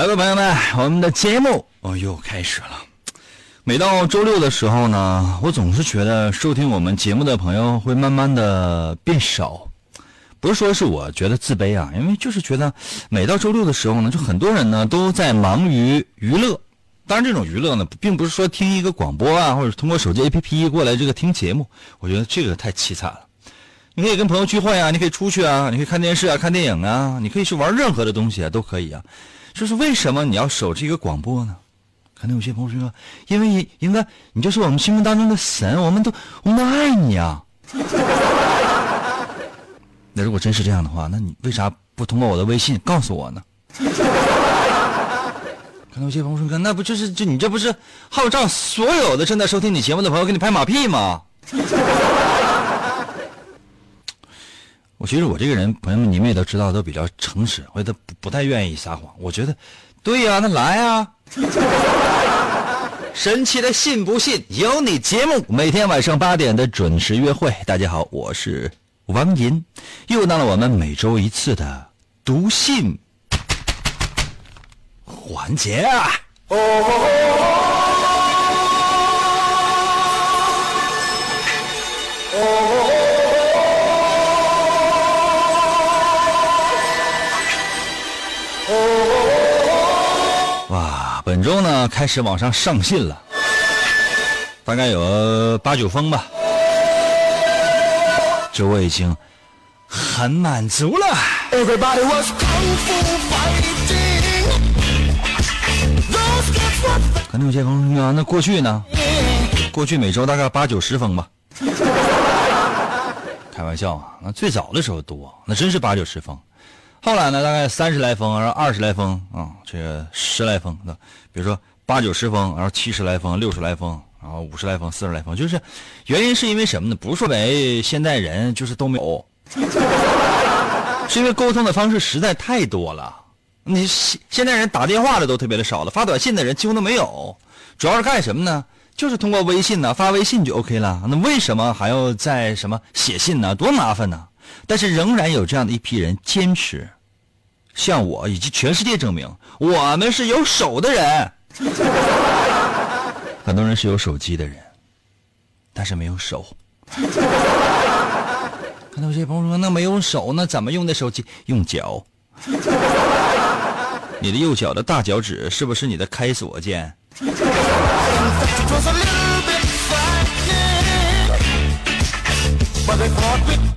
来吧，朋友们，我们的节目哦又开始了。每到周六的时候呢，我总是觉得收听我们节目的朋友会慢慢的变少。不是说是我觉得自卑啊，因为就是觉得每到周六的时候呢，就很多人呢都在忙于娱乐。当然，这种娱乐呢，并不是说听一个广播啊，或者通过手机 APP 过来这个听节目。我觉得这个太凄惨了。你可以跟朋友聚会啊，你可以出去啊，你可以看电视啊、看电影啊，你可以去玩任何的东西啊，都可以啊。就是为什么你要守着一个广播呢？可能有些朋友说，因为应该你就是我们心目当中的神，我们都我们都爱你啊。那如果真是这样的话，那你为啥不通过我的微信告诉我呢？可能有些朋友说，那不就是就你这不是号召所有的正在收听你节目的朋友给你拍马屁吗？我其实我这个人，朋友们你们也都知道，都比较诚实，我都不不太愿意撒谎。我觉得，对呀、那来呀、神奇的信不信由你节目，每天晚上八点的准时约会。大家好，我是王银，又到了我们每周一次的读信环节啊！哇，本周呢开始往上上信了，大概有八九封吧，这我已经很满足了。Everybody was fighting. 可能有些朋友说啊，那过去呢？过去每周大概八九十封吧。开玩笑啊，那最早的时候多，那真是八九十封。后来呢，大概三十来封，然后二十来封啊、这个十来封的，比如说八九十封，然后七十来封，六十来封，然后五十来封，四十来封，就是原因是因为什么呢？不是说为现代人就是都没有，是因为沟通的方式实在太多了。你现现代人打电话的都特别的少了，发短信的人几乎都没有。主要是干什么呢？就是通过微信呢，发微信就 OK 了。那为什么还要在什么写信呢？多麻烦呢！但是仍然有这样的一批人坚持，向我以及全世界证明，我们是有手的人。很多人是有手机的人，但是没有手。看到有些朋友说，那没有手，那怎么用的手机？用脚。你的右脚的大脚趾是不是你的开锁键？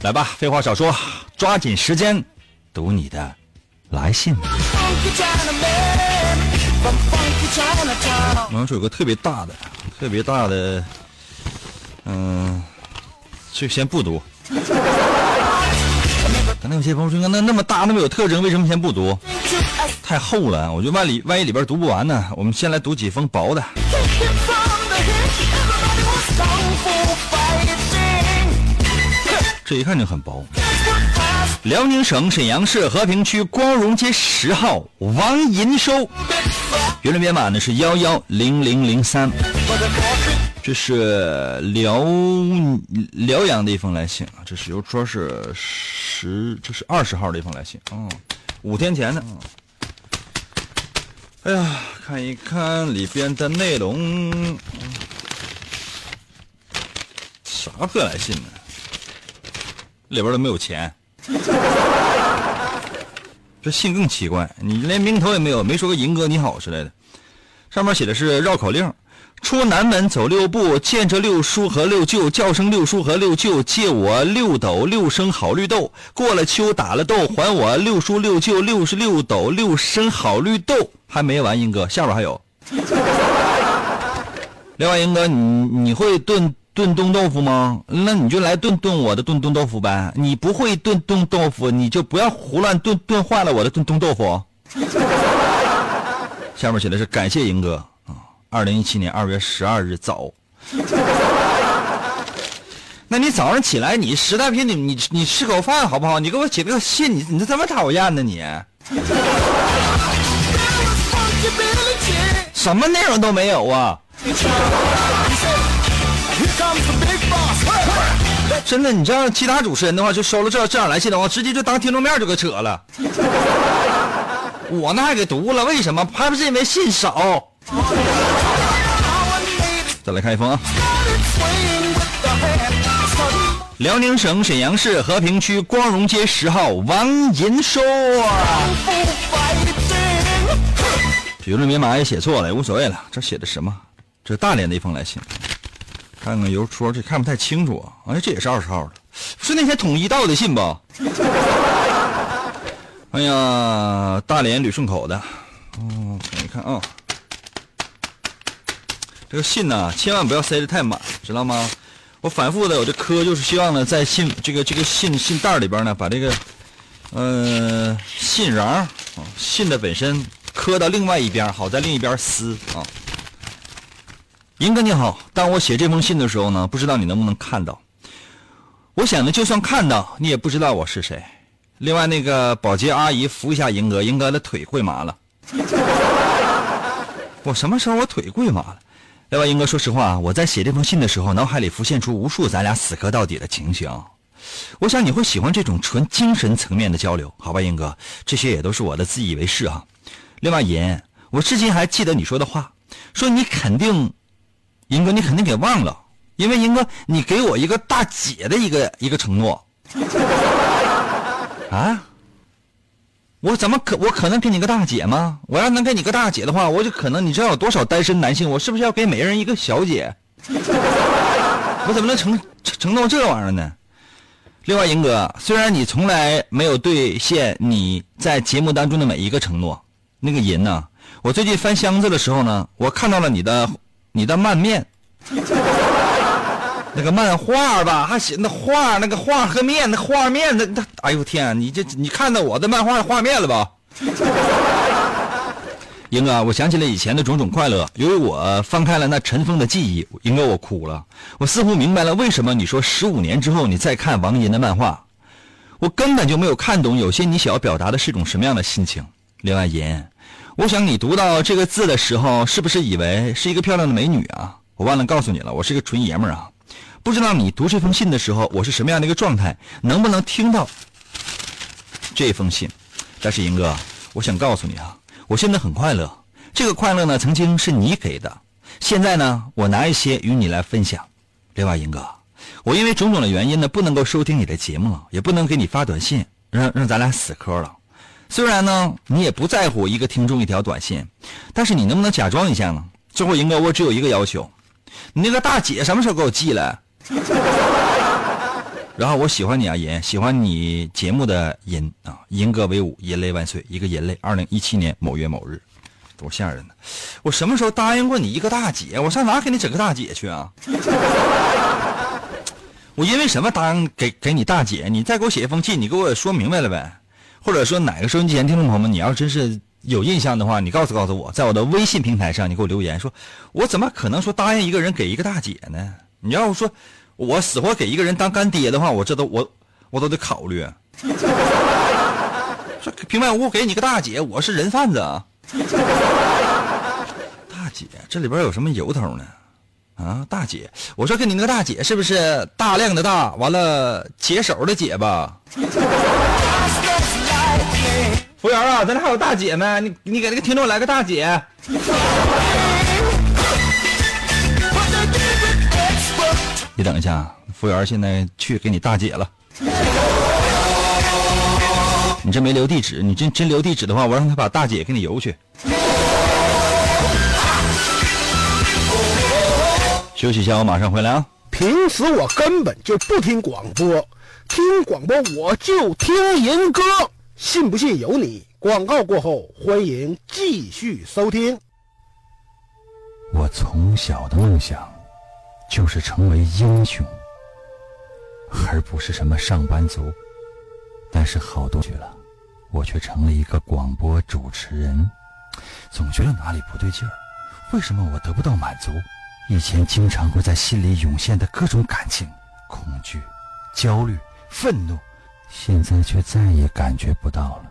来吧，废话少说，抓紧时间读你的来信。funky Chinaman from funky Chinatown. 我要说有个特别大的，特别大的，嗯，就先不读。可能有些朋友说，那那么大，那么有特征，为什么先不读？太厚了，我觉得万里万一里边读不完呢。我们先来读几封薄的。这一看就很薄。辽宁省沈阳市和平区光荣街十号王银收，bit fat. 原来编码呢是幺幺零零零三。这是辽辽阳的一封来信啊，这是邮戳是十，这是二十号的一封来信啊、五天前的。哎呀，看一看里边的内容。啥破来信呢？里边都没有钱。这信更奇怪，你连名头也没有，没说个“银哥你好”之类的。上面写的是绕口令：出南门走六步，见着六叔和六舅，叫声六叔和六舅，借我六斗六升好绿豆。过了秋打了豆，还我六叔六舅六十六斗六升好绿豆。还没完，英哥，下边还有。另外，英哥，你你会炖炖冻豆腐吗？那你就来炖炖我的炖冻豆腐呗。你不会炖冻豆腐，你就不要胡乱炖炖坏了我的炖冻豆腐。下面写的是感谢英哥啊，二零一七年二月十二日早。那你早上起来，你实在不行，你你你吃口饭好不好？你给我写个信，你你这这么讨厌呢你？什么内容都没有啊！真的，你这样其他主持人的话，就收了这这样来信的话，直接就当听众面就给扯了。我那还给读了，为什么？还不是因为信少。再来看一封啊，辽宁省沈阳市和平区光荣街十号王银收。评论密码也写错了，也无所谓了。这写的什么？这是大连的一封来信，看看邮戳，这看不太清楚啊。哎，这也是二十号的，是那天统一到的信吧？哎呀，大连旅顺口的，嗯，看一看啊。这个信呢，千万不要塞得太满，知道吗？我反复的，我这磕就是希望呢，在信这个这个信信袋里边呢，把这个呃信瓤啊，信的本身磕到另外一边，好在另一边撕啊。银哥你好，当我写这封信的时候呢，不知道你能不能看到。我想呢，就算看到，你也不知道我是谁。另外，那个保洁阿姨扶一下银哥，银哥的腿跪麻了。我什么时候我腿跪麻了？另外，英哥，说实话，我在写这封信的时候，脑海里浮现出无数咱俩死磕到底的情形。我想你会喜欢这种纯精神层面的交流，好吧，英哥？这些也都是我的自以为是啊。另外，银，我至今还记得你说的话，说你肯定，英哥，你肯定给忘了，因为银哥，你给我一个大姐的一个一个承诺。啊？我怎么可我可能给你个大姐吗？我要能给你个大姐的话，我就可能你知道有多少单身男性，我是不是要给每人一个小姐？我怎么能承承承诺这玩意儿呢？另外，银哥，虽然你从来没有兑现你在节目当中的每一个承诺，那个银呢，我最近翻箱子的时候呢，我看到了你的你的漫面，那个漫画吧，还写那画那个画和面，那画面那那，哎呦天、你这你看到我的漫画画面了吧？英哥，我想起了以前的种种快乐。由于我翻开了那尘封的记忆，英哥，我哭了。我似乎明白了为什么你说十五年之后你再看王银的漫画，我根本就没有看懂有些你想要表达的是一种什么样的心情。另外，银，我想你读到这个字的时候，是不是以为是一个漂亮的美女啊？我忘了告诉你了，我是个纯爷们儿啊。不知道你读这封信的时候，我是什么样的一个状态，能不能听到这封信？但是银哥，我想告诉你啊，我现在很快乐。这个快乐呢，曾经是你给的，现在呢，我拿一些与你来分享。另外，银哥，我因为种种的原因呢，不能够收听你的节目了，也不能给你发短信，让让咱俩死磕了。虽然呢，你也不在乎一个听众一条短信，但是你能不能假装一下呢？最后，银哥，我只有一个要求，你那个大姐什么时候给我寄来？然后我喜欢你啊，银，喜欢你节目的银啊，银哥为伍，银泪万岁，一个银泪。二零一七年某月某日，多吓人呢！我什么时候答应过你一个大姐？我上哪给你整个大姐去啊？我因为什么答应给给你大姐？你再给我写一封信，你给我说明白了呗？或者说哪个收音机前听众朋友们，你要真是有印象的话，你告诉告诉我，在我的微信平台上，你给我留言说，我怎么可能说答应一个人给一个大姐呢？你要说我死活给一个人当干爹的话，我这都我我都得考虑。说平白无故给你个大姐，我是人贩子啊！大姐，这里边有什么由头呢？啊，大姐，我说跟你那个大姐是不是大量的大，完了解手的解吧？服务员啊，咱这还有大姐没？你你给那个听众来个大姐。你等一下，服务员现在去给你大姐了。你这没留地址，你真真留地址的话，我让他把大姐给你邮去。休息一下，我马上回来啊。平时我根本就不听广播，听广播我就听人歌，信不信由你。广告过后，欢迎继续收听。我从小的梦想就是成为英雄，而不是什么上班族。但是好多去了，我却成了一个广播主持人，总觉得哪里不对劲儿。为什么我得不到满足？以前经常会在心里涌现的各种感情，恐惧、焦虑、愤怒，现在却再也感觉不到了。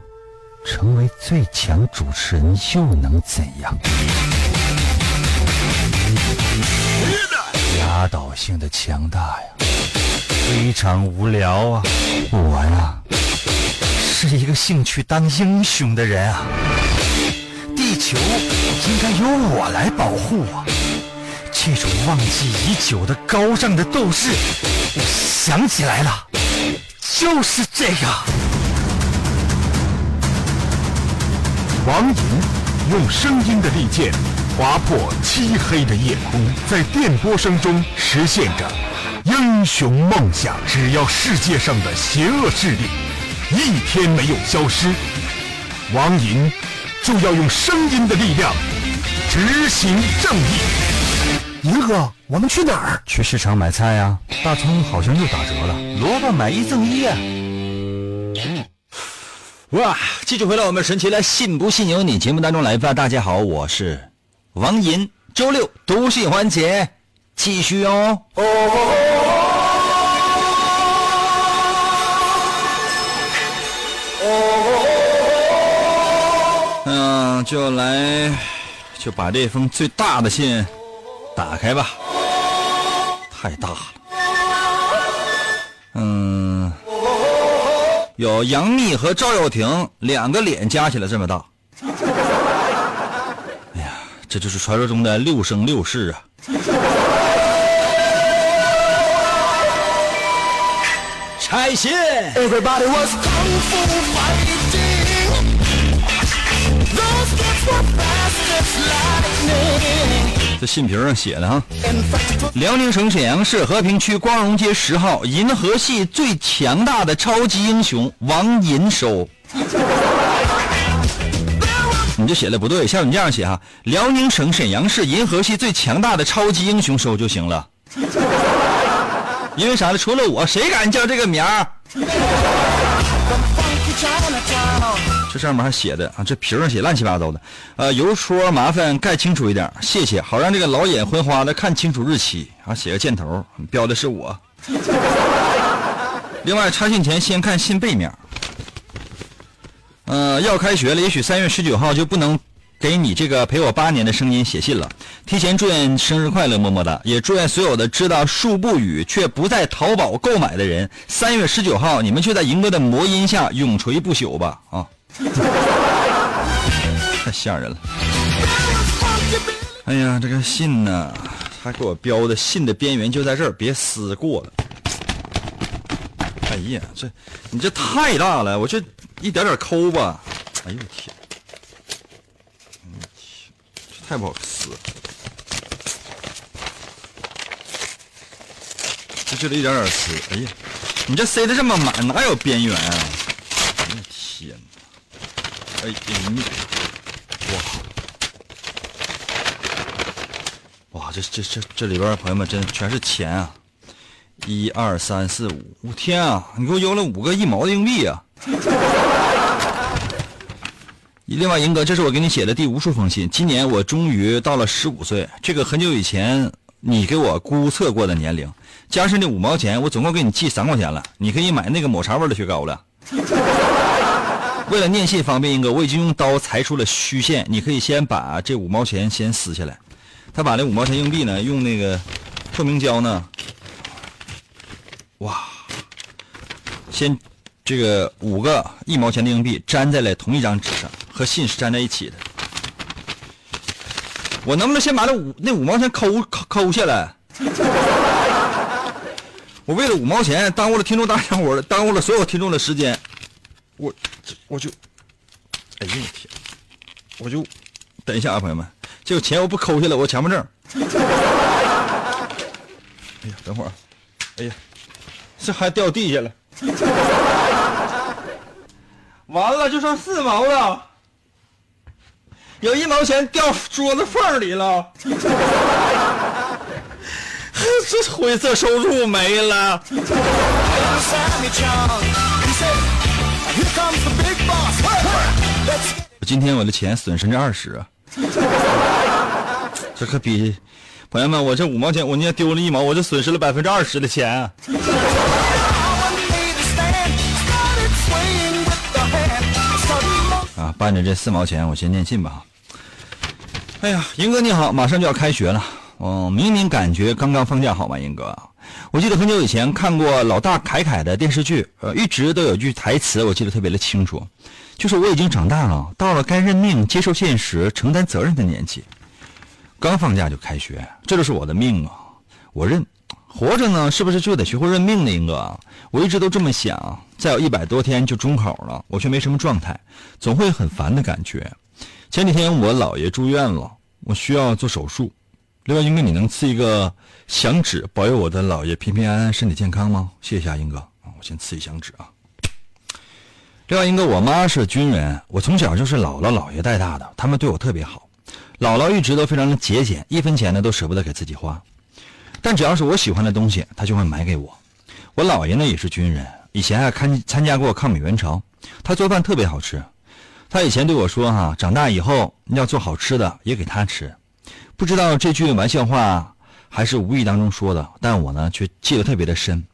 成为最强主持人又能怎样？压倒性的强大呀，非常无聊啊！我呀，是一个兴趣当英雄的人啊！地球应该由我来保护啊！这种忘记已久的高尚的斗士，我想起来了，就是这样。王银用声音的利剑划破漆黑的夜空，在电波声中实现着英雄梦想。只要世界上的邪恶势力一天没有消失，王银就要用声音的力量执行正义。银哥，我们去哪儿？去市场买菜呀、大葱好像又打折了，萝卜买一赠一啊！哇，继续回到我们神奇的“信不信由你”节目当中来吧。大家好，我是王银，周六读信环节继续哦。嗯，就来就把这封最大的信打开吧，太大了。嗯，有杨幂和赵又廷两个脸加起来这么大。哎呀，这就是传说中的六生六世啊！拆信，Everybody was kung fu fighting. Those kids were fast as lightning. 这信皮上写的哈。辽宁省沈阳市和平区光荣街十号银河系最强大的超级英雄王银收。你这写的不对，像你这样写哈，辽宁省沈阳市银河系最强大的超级英雄收就行了。因为啥呢？除了我，谁敢叫这个名儿？这上面还写的啊，这皮上写乱七八糟的。呃，邮戳麻烦盖清楚一点，谢谢，好让这个老眼昏花的看清楚日期。啊，写个箭头，标的是我。另外，插信前先看信背面。呃，要开学了，也许三月十九号就不能给你这个陪我八年的声音写信了。提前祝愿生日快乐，么么哒！也祝愿所有的知道数不语却不在淘宝购买的人，三月十九号你们就在赢哥的魔音下永垂不朽吧！啊，太吓人了。哎呀，这个信呢，他给我标的信的边缘就在这儿，别撕过了。哎呀，这你这太大了，我这一点点抠吧。哎呦我天！哎呦我天，这太不好撕了。这就得一点点撕。哎呀，你这塞的这么满，哪有边缘啊？哎的天哪！哎呀你，哇！哇，这这这这里边的朋友们真全是钱啊！一二三四五，我天啊！你给我邮了五个一毛的硬币啊！另外，银哥，这是我给你写的第无数封信。今年我终于到了十五岁，这个很久以前你给我估测过的年龄，加上这五毛钱，我总共给你寄三块钱了。你可以买那个抹茶味的雪糕了。为了念信方便，英哥，我已经用刀裁出了虚线，你可以先把这五毛钱先撕下来。他把那五毛钱硬币呢，用那个透明胶呢，哇，先这个五个一毛钱的硬币粘在了同一张纸上，和信是粘在一起的。我能不能先把那五那五毛钱抠抠抠下来？我为了五毛钱耽误了听众大家伙，耽误了所有听众的时间，我我就，哎呦我天，我就等一下啊，朋友们，这个钱我不抠下来，我强迫症。哎呀，等会儿啊，哎呀，这还掉地下了，完了就剩四毛了，有一毛钱掉桌子缝里了。这灰色收入没了。今天我的钱损失了二十啊，这可比朋友们，我这五毛钱，我今天丢了一毛，我就损失了百分之二十的钱啊。伴着这四毛钱，我先念信吧。哎呀，英哥你好，马上就要开学了，我、明明感觉刚刚放假，好吗，英哥？我记得很久以前看过老大凯凯的电视剧，呃，一直都有句台词，我记得特别的清楚，就是我已经长大了，到了该认命、接受现实、承担责任的年纪。刚放假就开学，这就是我的命啊！我认，活着呢，是不是就得学会认命呢？英哥，我一直都这么想。再有一百多天就中考了，我却没什么状态，总会很烦的感觉。前几天我姥爷住院了，我需要做手术。另外，英哥，你能赐一个响指，保佑我的姥爷平平安安、身体健康吗？谢谢啊，英哥啊，我先赐一响指啊。另外，英哥，我妈是军人，我从小就是姥姥姥爷带大的，他们对我特别好。姥姥一直都非常的节俭，一分钱呢都舍不得给自己花，但只要是我喜欢的东西，他就会买给我。我姥爷呢也是军人，以前还参参加过抗美援朝，他做饭特别好吃。他以前对我说哈、长大以后要做好吃的也给他吃。不知道这句玩笑话还是无意当中说的，但我呢却记得特别的深。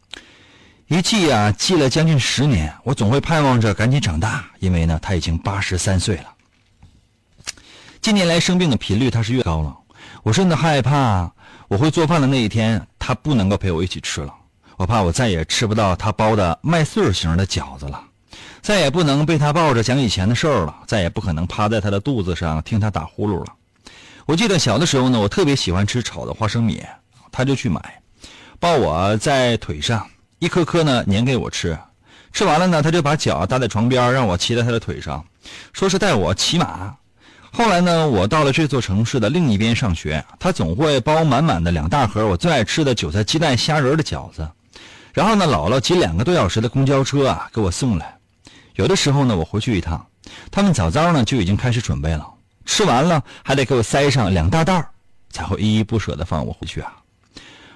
一记啊，记了将近十年，我总会盼望着赶紧长大，因为呢他已经八十三岁了。近年来生病的频率他是越高了，我甚至害怕我会做饭的那一天，他不能够陪我一起吃了。我怕我再也吃不到他包的麦穗型的饺子了，再也不能被他抱着讲以前的事儿了，再也不可能趴在他的肚子上听他打呼噜了。我记得小的时候呢，我特别喜欢吃炒的花生米，他就去买，抱我在腿上，一颗颗呢粘给我吃。吃完了呢，他就把脚搭在床边，让我骑在他的腿上，说是带我骑马。后来呢，我到了这座城市的另一边上学，他总会包满满的两大盒我最爱吃的韭菜鸡蛋虾仁的饺子，然后呢，姥姥挤两个多小时的公交车啊给我送来。有的时候呢，我回去一趟，他们早早呢就已经开始准备了，吃完了还得给我塞上两大袋儿才会依依不舍地放我回去啊。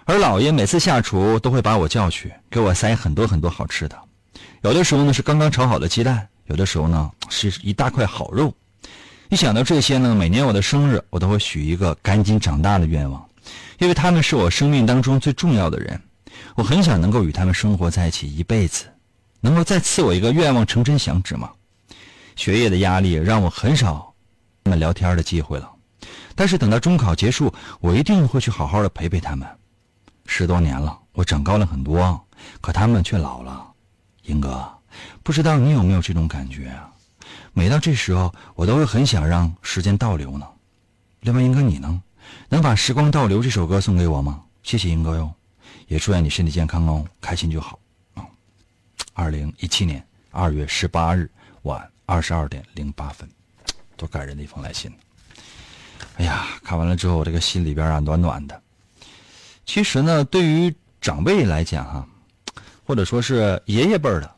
而姥爷每次下厨都会把我叫去，给我塞很多很多好吃的，有的时候呢是刚刚炒好的鸡蛋，有的时候呢是一大块好肉。一想到这些呢，每年我的生日，我都会许一个赶紧长大的愿望，因为他们是我生命当中最重要的人，我很想能够与他们生活在一起一辈子。能够再赐我一个愿望成真响指吗？学业的压力让我很少他们聊天的机会了，但是等到中考结束，我一定会去好好的陪陪他们。十多年了，我长高了很多，可他们却老了。英哥，不知道你有没有这种感觉啊？每到这时候，我都会很想让时间倒流呢。另外，英哥你呢？能把《时光倒流》这首歌送给我吗？谢谢英哥哟，也祝愿你身体健康哦，开心就好啊。二零一七年二月十八日晚二十二点零八分，多感人的一封来信。哎呀，看完了之后，我这个心里边啊暖暖的。其实呢，对于长辈来讲哈、或者说是爷爷辈儿的，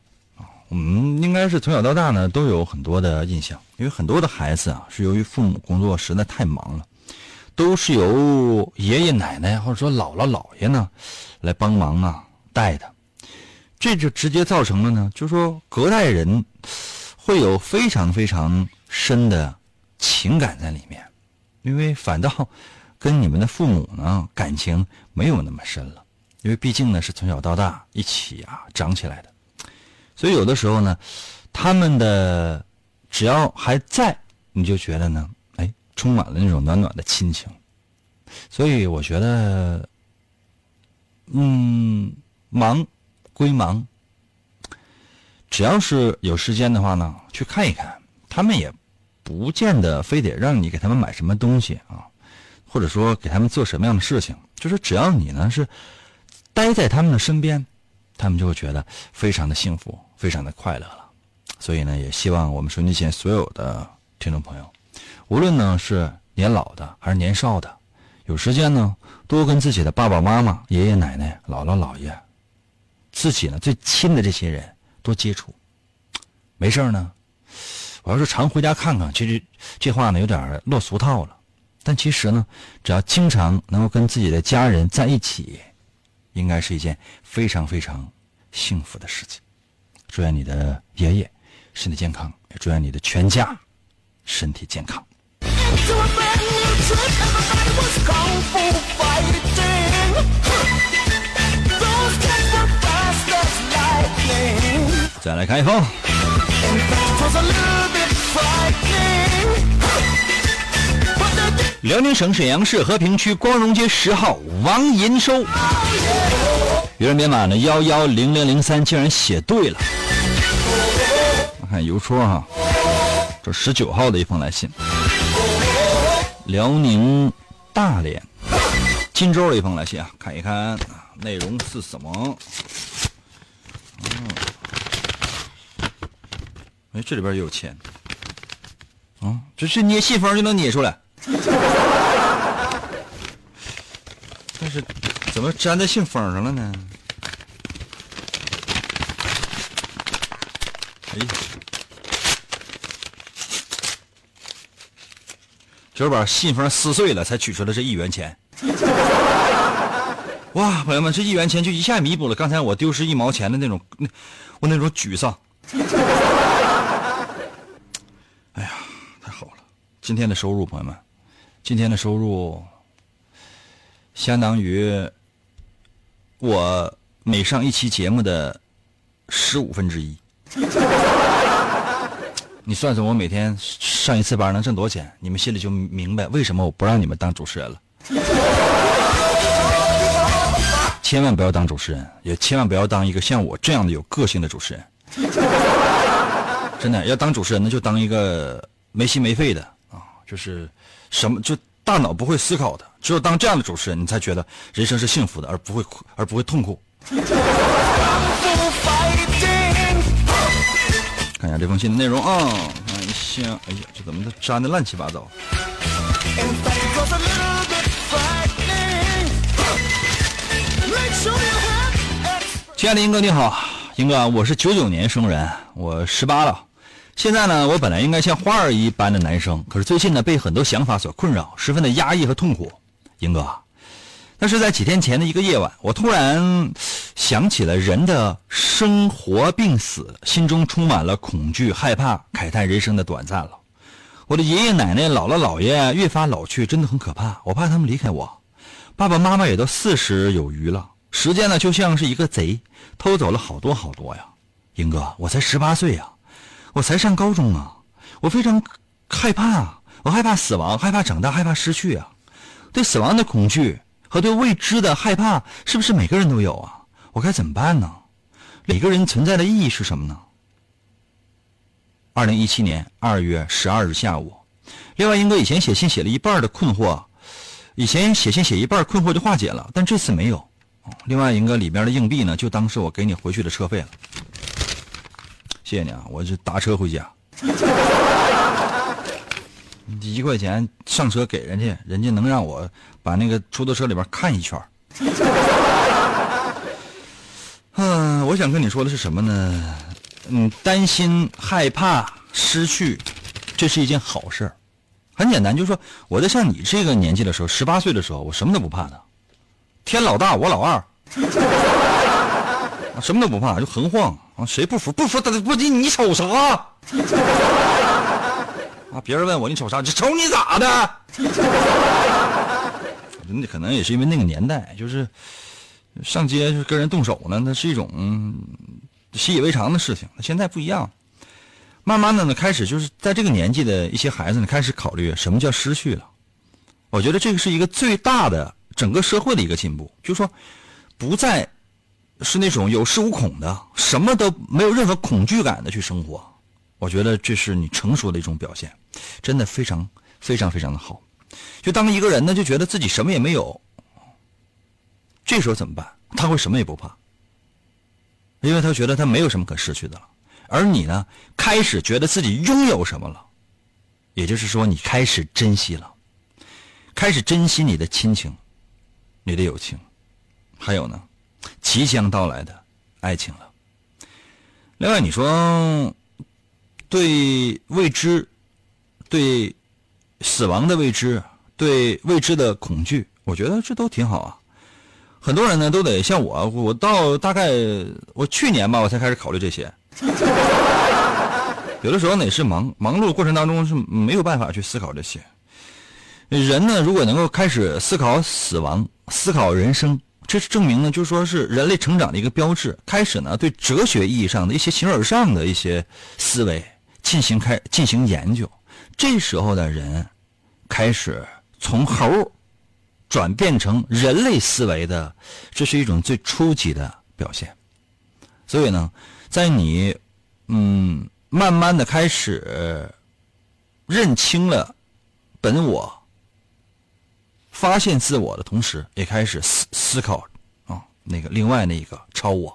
我们应该是从小到大呢都有很多的印象，因为很多的孩子啊是由于父母工作实在太忙了，都是由爷爷奶奶或者说姥姥姥爷呢来帮忙啊带的，这就直接造成了呢，就是说隔代人会有非常非常深的情感在里面，因为反倒跟你们的父母呢感情没有那么深了，因为毕竟呢是从小到大一起啊长起来的，所以有的时候呢，他们的只要还在，你就觉得呢，哎，充满了那种暖暖的亲情，所以我觉得，嗯，忙归忙，只要是有时间的话呢，去看一看，他们也不见得非得让你给他们买什么东西啊。或者说给他们做什么样的事情，就是只要你呢是待在他们的身边，他们就会觉得非常的幸福，非常的快乐了。所以呢，也希望我们收音机前所有的听众朋友，无论呢是年老的还是年少的，有时间呢多跟自己的爸爸妈妈、爷爷奶奶、姥姥姥爷，自己呢最亲的这些人多接触。没事呢，我要是常回家看看，其实这话呢有点落俗套了。但其实呢，只要经常能够跟自己的家人在一起，应该是一件非常非常幸福的事情。祝愿你的爷爷身体健康，也祝愿你的全家身体健康。再来看一封，辽宁省沈阳市和平区光荣街十号王银收，邮政编码呢幺幺零零零三竟然写对了。我看邮戳哈，这十九号的一封来信，辽宁大连金州的一封来信啊，看一看内容是什么。嗯，哎，这里边也有钱。啊，这是捏信封就能捏出来。但是怎么粘在信封上了呢？哎呀，就是把信封撕碎了，才取出来这一元钱。哇，朋友们，这一元钱就一下弥补了刚才我丢失一毛钱的那种，我那种沮丧。哎呀，太好了！今天的收入，朋友们，今天的收入相当于我每上一期节目的十五分之一。你算算，我每天上一次班能挣多少钱？你们心里就明白为什么我不让你们当主持人了。千万不要当主持人，也千万不要当一个像我这样的有个性的主持人。真的，要当主持人那，就当一个没心没肺的，就是什么就大脑不会思考的。只有当这样的主持人，你才觉得人生是幸福的，而不会苦而不会痛苦。看一下这封信的内容啊，看一下，哎呀，这怎么都粘的乱七八糟？亲爱的英哥你好，英哥，我是九九年生人，我十八了。现在呢，我本来应该像花儿一般的男生，可是最近呢，被很多想法所困扰，十分的压抑和痛苦。英哥，那是在几天前的一个夜晚，我突然想起了人的生活病死，心中充满了恐惧、害怕，慨叹人生的短暂了。我的爷爷奶奶、姥姥姥爷越发老去，真的很可怕。我怕他们离开我，爸爸妈妈也都四十有余了，时间呢就像是一个贼，偷走了好多好多呀。英哥，我才十八岁呀，我才上高中啊，我非常害怕啊，我害怕死亡，害怕长大，害怕失去啊。对死亡的恐惧和对未知的害怕，是不是每个人都有啊？我该怎么办呢？每个人存在的意义是什么呢？二零一七年二月十二日下午，另外英哥以前写信写了一半的困惑，以前写信写一半困惑就化解了，但这次没有。另外英哥里边的硬币呢，就当是我给你回去的车费了。谢谢你啊，我就打车回家。一块钱上车给人家，人家能让我把那个出租车里边看一圈。嗯，我想跟你说的是什么呢？嗯，担心、害怕、失去，这是一件好事。很简单，就是说我在像你这个年纪的时候，十八岁的时候，我什么都不怕的，天老大我老二，什么都不怕，就横晃啊，谁不服不服他，不你你瞅啥？啊，别人问我你瞅啥？瞅你咋的？那可能也是因为那个年代，就是上街就是跟人动手呢，那是一种习以为常的事情。那现在不一样，慢慢的呢，开始就是在这个年纪的一些孩子呢，开始考虑什么叫失去了。我觉得这个是一个最大的整个社会的一个进步，就是说不再是那种有恃无恐的，什么都没有任何恐惧感的去生活。我觉得这是你成熟的一种表现，真的非常非常非常的好。就当一个人呢，就觉得自己什么也没有，这时候怎么办？他会什么也不怕。因为他觉得他没有什么可失去的了。而你呢，开始觉得自己拥有什么了，也就是说，你开始珍惜了，开始珍惜你的亲情、你的友情，还有呢，即将到来的爱情了。另外，你说对未知、对死亡的未知、对未知的恐惧，我觉得这都挺好啊。很多人呢都得像我，我到大概我去年吧，我才开始考虑这些。有的时候呢也是忙忙碌过程当中是没有办法去思考这些。人呢，如果能够开始思考死亡、思考人生，这是证明呢，就说是人类成长的一个标志。开始呢，对哲学意义上的一些形而上的一些思维进行开进行研究。这时候的人开始从猴转变成人类思维的，这是一种最初级的表现。所以呢，在你嗯慢慢的开始认清了本我、发现自我的同时，也开始思思考啊那个另外那一个超我，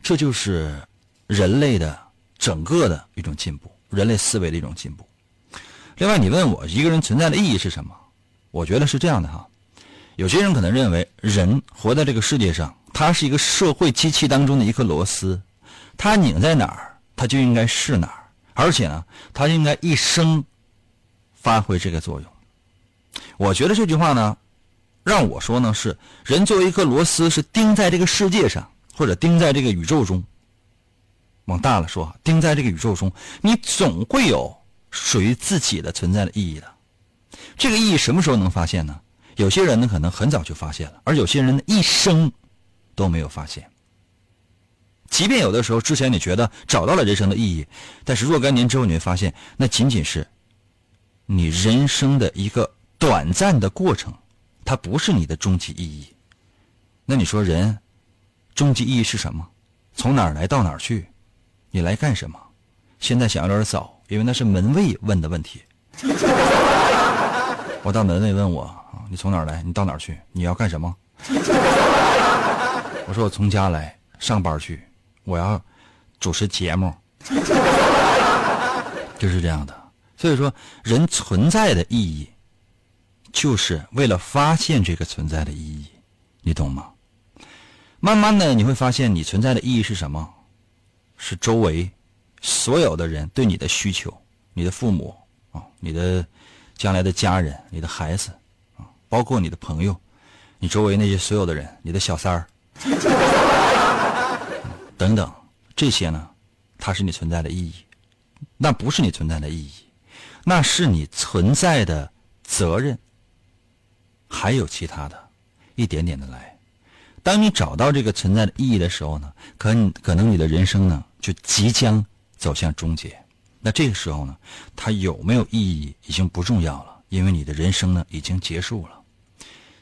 这就是人类的整个的一种进步，人类思维的一种进步。另外，你问我一个人存在的意义是什么？我觉得是这样的哈。有些人可能认为，人活在这个世界上，他是一个社会机器当中的一颗螺丝，他拧在哪儿，他就应该是哪儿，而且呢，他应该一生发挥这个作用。我觉得这句话呢，让我说呢是，人作为一颗螺丝，是钉在这个世界上，或者钉在这个宇宙中。往大了说，钉在这个宇宙中，你总会有属于自己的存在的意义的。这个意义什么时候能发现呢？有些人呢可能很早就发现了，而有些人呢一生都没有发现。即便有的时候之前你觉得找到了人生的意义，但是若干年之后你会发现，那仅仅是你人生的一个短暂的过程，它不是你的终极意义。那你说人终极意义是什么？从哪儿来到哪儿去？你来干什么？现在想有点早，因为那是门卫问的问题。我到门卫问我，你从哪儿来？你到哪儿去？你要干什么？我说我从家来上班去，我要主持节目，就是这样的。所以说，人存在的意义，就是为了发现这个存在的意义，你懂吗？慢慢的，你会发现你存在的意义是什么？是周围所有的人对你的需求，你的父母啊，你的将来的家人，你的孩子啊，包括你的朋友，你周围那些所有的人，你的小三儿等等，这些呢，它是你存在的意义，那不是你存在的意义，那是你存在的责任，还有其他的，一点点的来。当你找到这个存在的意义的时候呢，可你可能你的人生呢就即将走向终结。那这个时候呢，它有没有意义已经不重要了，因为你的人生呢已经结束了。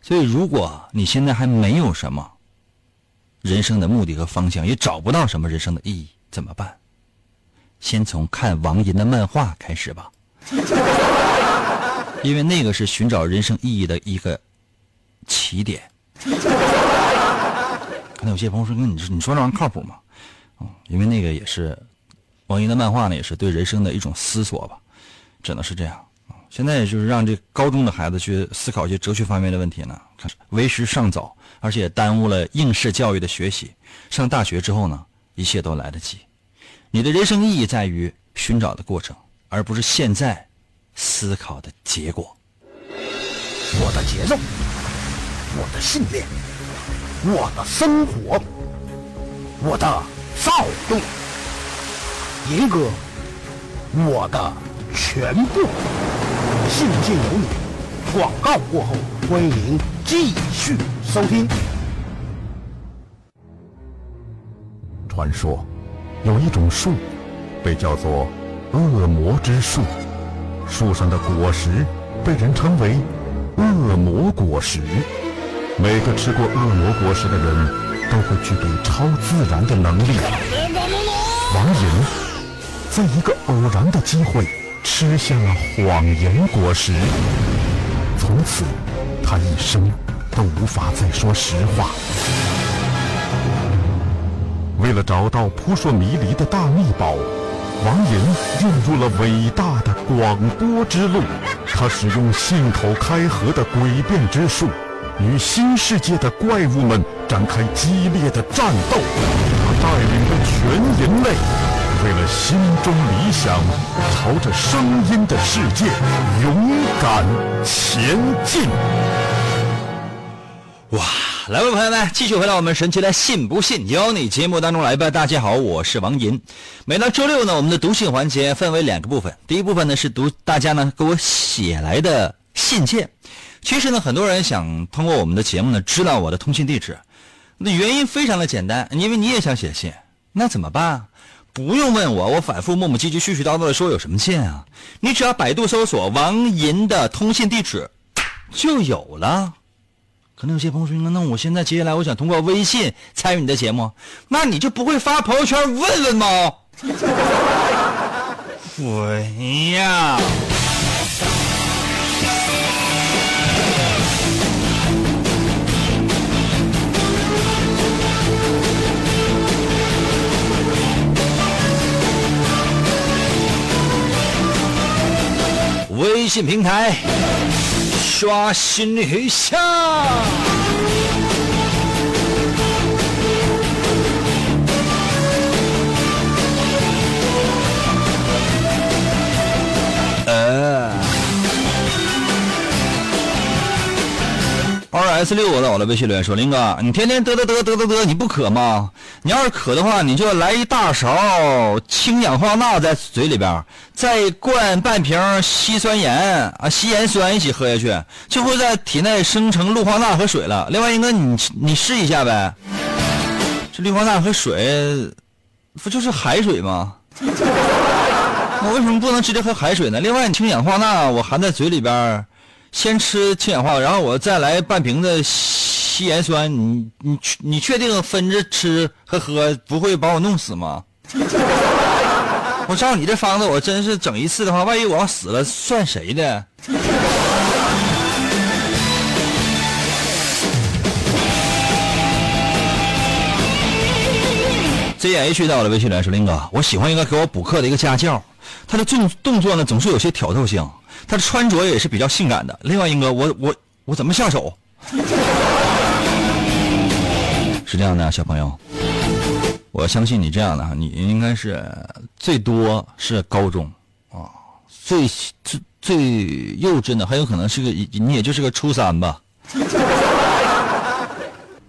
所以，如果你现在还没有什么人生的目的和方向，也找不到什么人生的意义，怎么办？先从看王银的漫画开始吧，因为那个是寻找人生意义的一个起点。可能有些朋友说：“那你说，你说这玩意儿靠谱吗？”嗯，因为那个也是王英的漫画呢，也是对人生的一种思索吧，只能是这样。现在就是让这高中的孩子去思考一些哲学方面的问题呢，为时尚早，而且耽误了应试教育的学习。上大学之后呢，一切都来得及。你的人生意义在于寻找的过程，而不是现在思考的结果。我的节奏，我的信念，我的生活，我的躁动，严哥，我的全部。信不信由你。广告过后，欢迎继续收听。传说有一种树，被叫做恶魔之树，树上的果实被人称为恶魔果实。每个吃过恶魔果实的人都会具备超自然的能力。王银在一个偶然的机会吃下了谎言果实，从此他一生都无法再说实话。为了找到扑朔迷离的大秘宝，王银进入了伟大的广播之路。他使用信口开河的诡辩之术，与新世界的怪物们展开激烈的战斗。他带领着全人类，为了心中理想，朝着声音的世界勇敢前进。哇，来吧，朋友们，继续回到我们神奇的“信不信由你”节目当中来吧。大家好，我是王银。每到周六呢，我们的读信环节分为两个部分。第一部分呢是读大家呢给我写来的信件。其实呢，很多人想通过我们的节目呢知道我的通信地址，那原因非常的简单，因为你也想写信，那怎么办？不用问我，我反复磨磨唧唧、絮絮叨叨的说有什么信啊？你只要百度搜索王银的通信地址，就有了。可能有些朋友说：“那我现在接下来我想通过微信参与你的节目，那你就不会发朋友圈问问吗？”我呀。微信平台刷新一下。S 六我在我的微信留言说：“林哥，你天天嘚嘚嘚嘚嘚嘚，你不渴吗？你要是渴的话，你就来一大勺氢氧化钠在嘴里边，再灌半瓶稀酸盐啊，稀盐酸一起喝下去，就会在体内生成氯化钠和水了。另外，英哥，你你试一下呗，这氯化钠和水不就是海水吗？”我为什么不能直接喝海水呢？另外，氢氧化钠我含在嘴里边，先吃氢氧化，然后我再来半瓶子稀盐酸，你你你确定分着吃和喝不会把我弄死吗？我照你这方子，我真是整一次的话，万一我要死了，算谁的？Z H 到了微信来说：“林哥，我喜欢一个给我补课的一个家教，他的动动作呢总是有些挑逗性，他的穿着也是比较性感的。另外，英哥，我我我怎么下手？是这样的，小朋友，我相信你这样的，你应该是最多是高中啊，最最最幼稚的，很有可能是个你也就是个初三吧。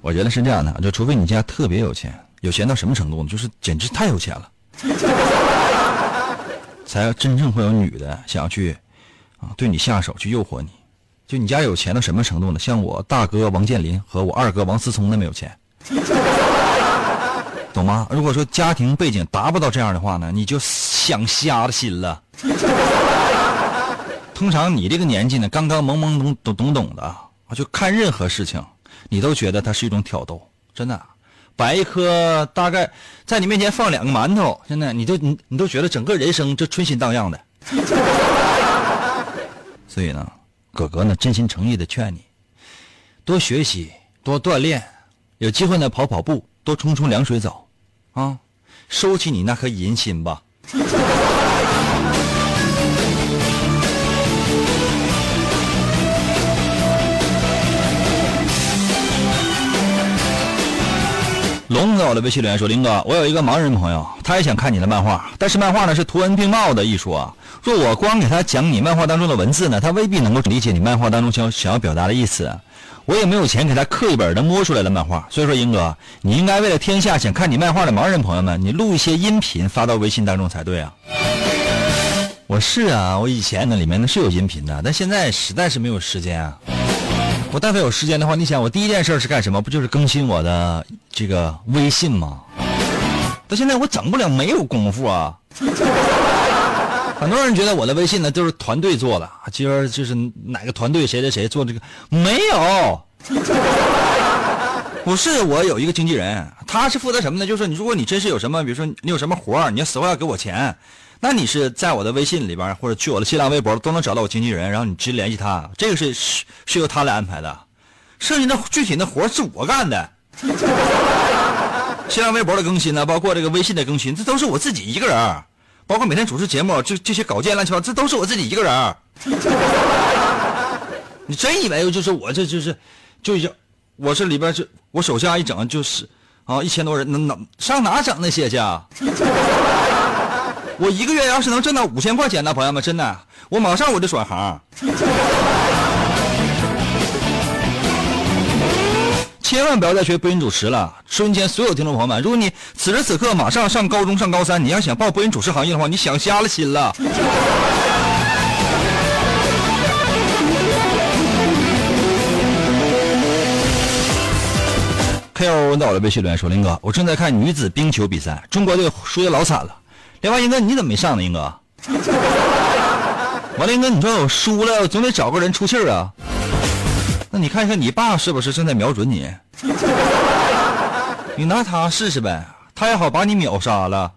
我觉得是这样的，就除非你家特别有钱。”有钱到什么程度呢？就是简直太有钱了，才真正会有女的想要去啊对你下手去诱惑你。就你家有钱到什么程度呢？像我大哥王健林和我二哥王思聪那么有钱，懂吗？如果说家庭背景达不到这样的话呢，你就想瞎了心了。通常你这个年纪呢，刚刚懵懵懂懂懂懂的啊，就看任何事情，你都觉得它是一种挑逗，真的。摆一颗大概在你面前放两个馒头，真的你都你你都觉得整个人生就春心荡漾的。所以呢，哥哥呢真心诚意的劝你，多学习，多锻炼，有机会呢跑跑步，多冲冲凉水澡，啊，收起你那颗淫心吧。龙在我的微信留言说：“林哥，我有一个盲人朋友，他也想看你的漫画，但是漫画呢是图文并茂的艺术啊。若我光给他讲你漫画当中的文字呢，他未必能够理解你漫画当中想想要表达的意思。我也没有钱给他刻一本能摸出来的漫画，所以说，英哥，你应该为了天下想看你漫画的盲人朋友们，你录一些音频发到微信当中才对啊。我是啊，我以前那里面呢是有音频的，但现在实在是没有时间啊。”我但凡有时间的话，你想我第一件事是干什么？不就是更新我的这个微信吗？到现在我整不了，没有功夫啊。很多人觉得我的微信呢都是团队做的，今儿就是哪个团队谁谁谁做这个，没有。不是我有一个经纪人，他是负责什么呢？就是你如果你真是有什么，比如说你有什么活你要死活要给我钱。那你是在我的微信里边，或者去我的新浪微博都能找到我经纪人，然后你直接联系他，这个是是是由他来安排的，剩下的具体的活是我干的。新浪微博的更新呢，包括这个微信的更新，这都是我自己一个人，包括每天主持节目，这这些稿件乱七八糟，这都是我自己一个人。你真以为就是我这就是，就是我这里边这我手下一整就是啊一千多人，能能上哪整那些去啊？我一个月要是能挣到五千块钱呢，朋友们，真的，我马上我就转行。千万不要再学播音主持了！收音间所有听众朋友们，如果你此时此刻马上上高中、上高三，你要想报播音主持行业的话，你想瞎了心了。K O 到了微信留言说：“林哥，我正在看女子冰球比赛，中国队输的老惨了。另外，英哥你怎么没上呢？英哥，完了，英哥，你说我输了，我总得找个人出气儿啊。那你看一看你爸是不是正在瞄准你？你拿他试试呗，他也好把你秒杀了。”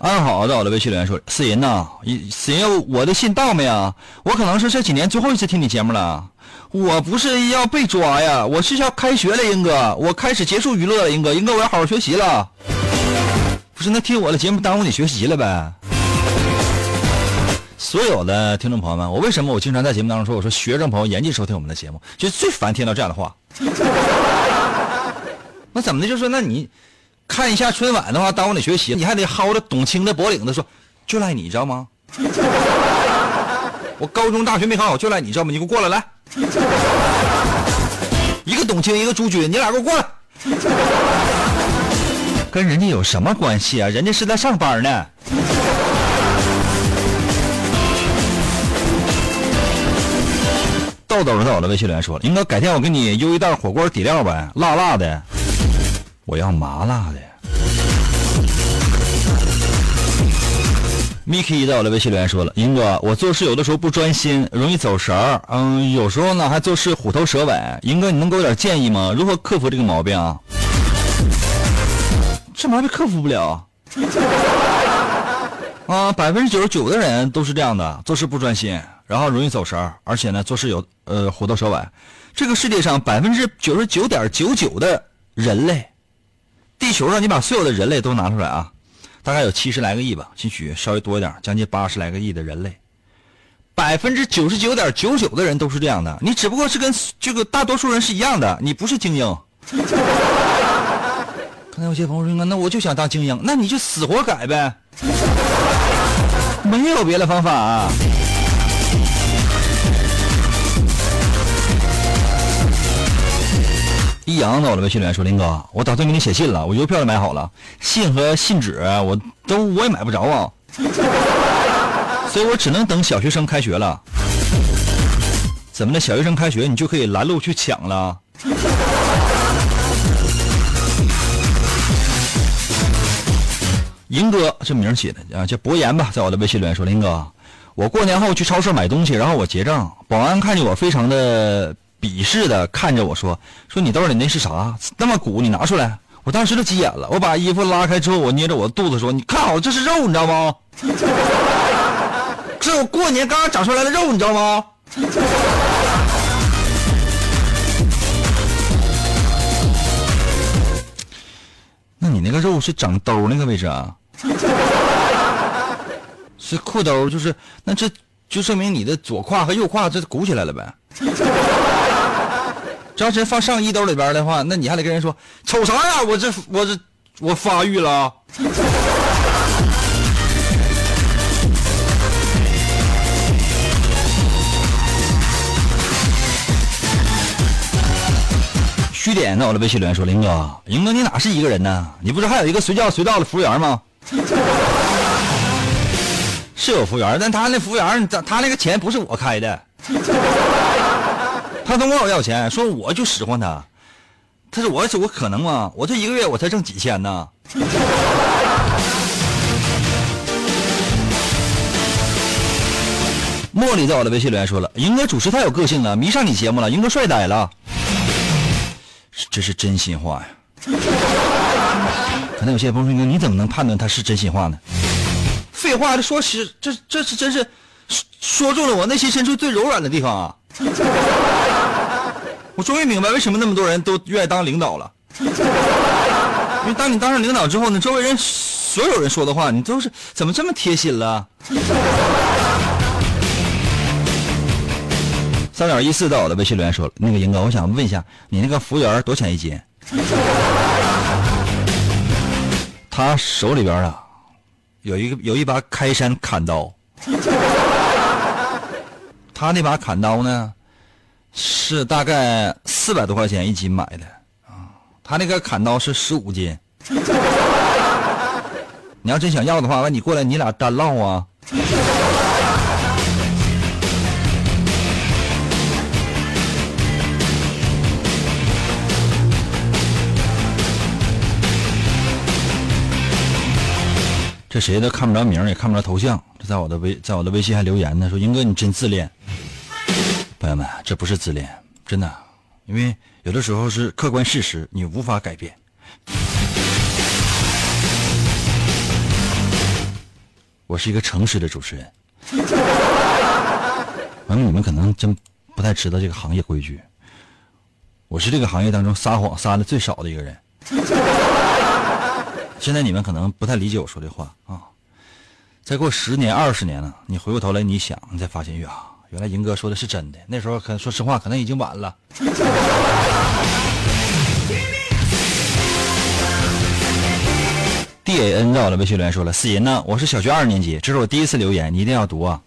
安好在我的微信留言说：“思银呐，思银，我的信到没啊？我可能是这几年最后一次听你节目了。我不是要被抓呀，我是要开学了，英哥，我开始结束娱乐了，英哥，英哥，我要好好学习了。不是，那听我的节目耽误你学习了呗？所有的听众朋友们，我为什么我经常在节目当中说，我说学生朋友严禁收听我们的节目，就最烦听到这样的话。那怎么的？就说那你。”看一下春晚的话，耽误你学习，你还得薅着董卿的脖领子说，就赖你知道吗？我高中、大学没考好，就赖你知道吗？你给我过来，来，一个董卿，一个朱军，你俩给我过来。跟人家有什么关系啊？人家是在上班呢。豆豆在我的微信留言说：“应该改天我给你邮一袋火锅底料呗，辣辣的。”我要麻辣的。Miki 在我的微信留言说了：“英哥，我做事有的时候不专心，容易走神儿，嗯，有时候呢还做事虎头蛇尾。英哥，你能给我点建议吗？如何克服这个毛病啊？这毛病克服不了 啊！百分之九十九的人都是这样的，做事不专心，然后容易走神儿，而且呢做事有呃虎头蛇尾。这个世界上百分之九十九点九九的人类。”地球上，你把所有的人类都拿出来啊，大概有七十来个亿吧，兴许稍微多一点，将近八十来个亿的人类，百分之九十九点九九的人都是这样的。你只不过是跟这个大多数人是一样的，你不是精英。刚才有些朋友说：“那我就想当精英，那你就死活改呗，没有别的方法、啊。”一阳到了微信留言说：“林哥，我打算给你写信了，我邮票也买好了，信和信纸我都我也买不着啊，所以我只能等小学生开学了。怎么的？小学生开学你就可以拦路去抢了？”银哥这名写的啊，叫博言吧，在我的微信里面说：“林哥，我过年后去超市买东西，然后我结账，保安看见我非常的。”鄙视的看着我说：“说你兜里那是啥？那么鼓，你拿出来。”我当时都急眼了，我把衣服拉开之后，我捏着我的肚子说：“你看好，这是肉，你知道吗？这我过年刚刚长出来的肉，你知道吗？”那你那个肉是长兜那个位置啊？是裤兜，就是那这就说明你的左胯和右胯这鼓起来了呗。要真放上衣兜里边的话，那你还得跟人说瞅啥呀？我这我这我发育了。虚点在我的微信留言说：“林哥，林哥，你哪是一个人呢？你不是还有一个随叫随到的服务员吗？是有服务员，但他那服务员，他那个钱不是我开的。”他总管我要钱，说我就使唤他。他说我我可能吗？我这一个月我才挣几千呢。茉莉在我的微信留言说了：“英哥主持太有个性了，迷上你节目了，英哥帅呆了。”这是真心话呀。可能有些朋友说：“你怎么能判断他是真心话呢？”废话，这说实，这这是真是说说中了我内心深处最柔软的地方啊！我终于明白为什么那么多人都愿意当领导了，因为当你当上领导之后呢，周围人所有人说的话，你都是怎么这么贴心了？三点一四到我的微信留言说了，那个英哥，我想问一下，你那个服务员多少钱一斤？他手里边啊，有一个有一把开山砍刀，他那把砍刀呢，是大概四百多块钱一斤买的啊，他那个砍刀是十五斤。你要真想要的话，完你过来，你俩单唠啊。这谁都看不着名，也看不着头像。这在我的微，在我的微信还留言呢，说英哥你真自恋。朋友们，这不是自恋，真的，因为有的时候是客观事实，你无法改变。我是一个诚实的主持人。朋友们，你们可能真不太知道这个行业规矩。我是这个行业当中撒谎撒的最少的一个人。现在你们可能不太理解我说的话啊。再过十年、二十年了，你回过头来你想，你才发现呀，原来银哥说的是真的。那时候可能说实话，可能已经晚了。D A N 在我的微信留言说了：“四银呢，我是小学二年级，这是我第一次留言，你一定要读啊！”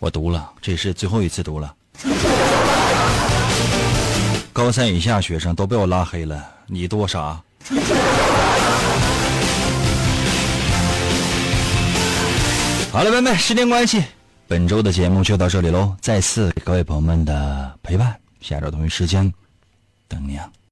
我读了，这是最后一次读了。高三以下学生都被我拉黑了，你多啥？好了，朋友们，时间关系，本周的节目就到这里喽。再次给各位朋友们的陪伴，下周同一时间等你啊。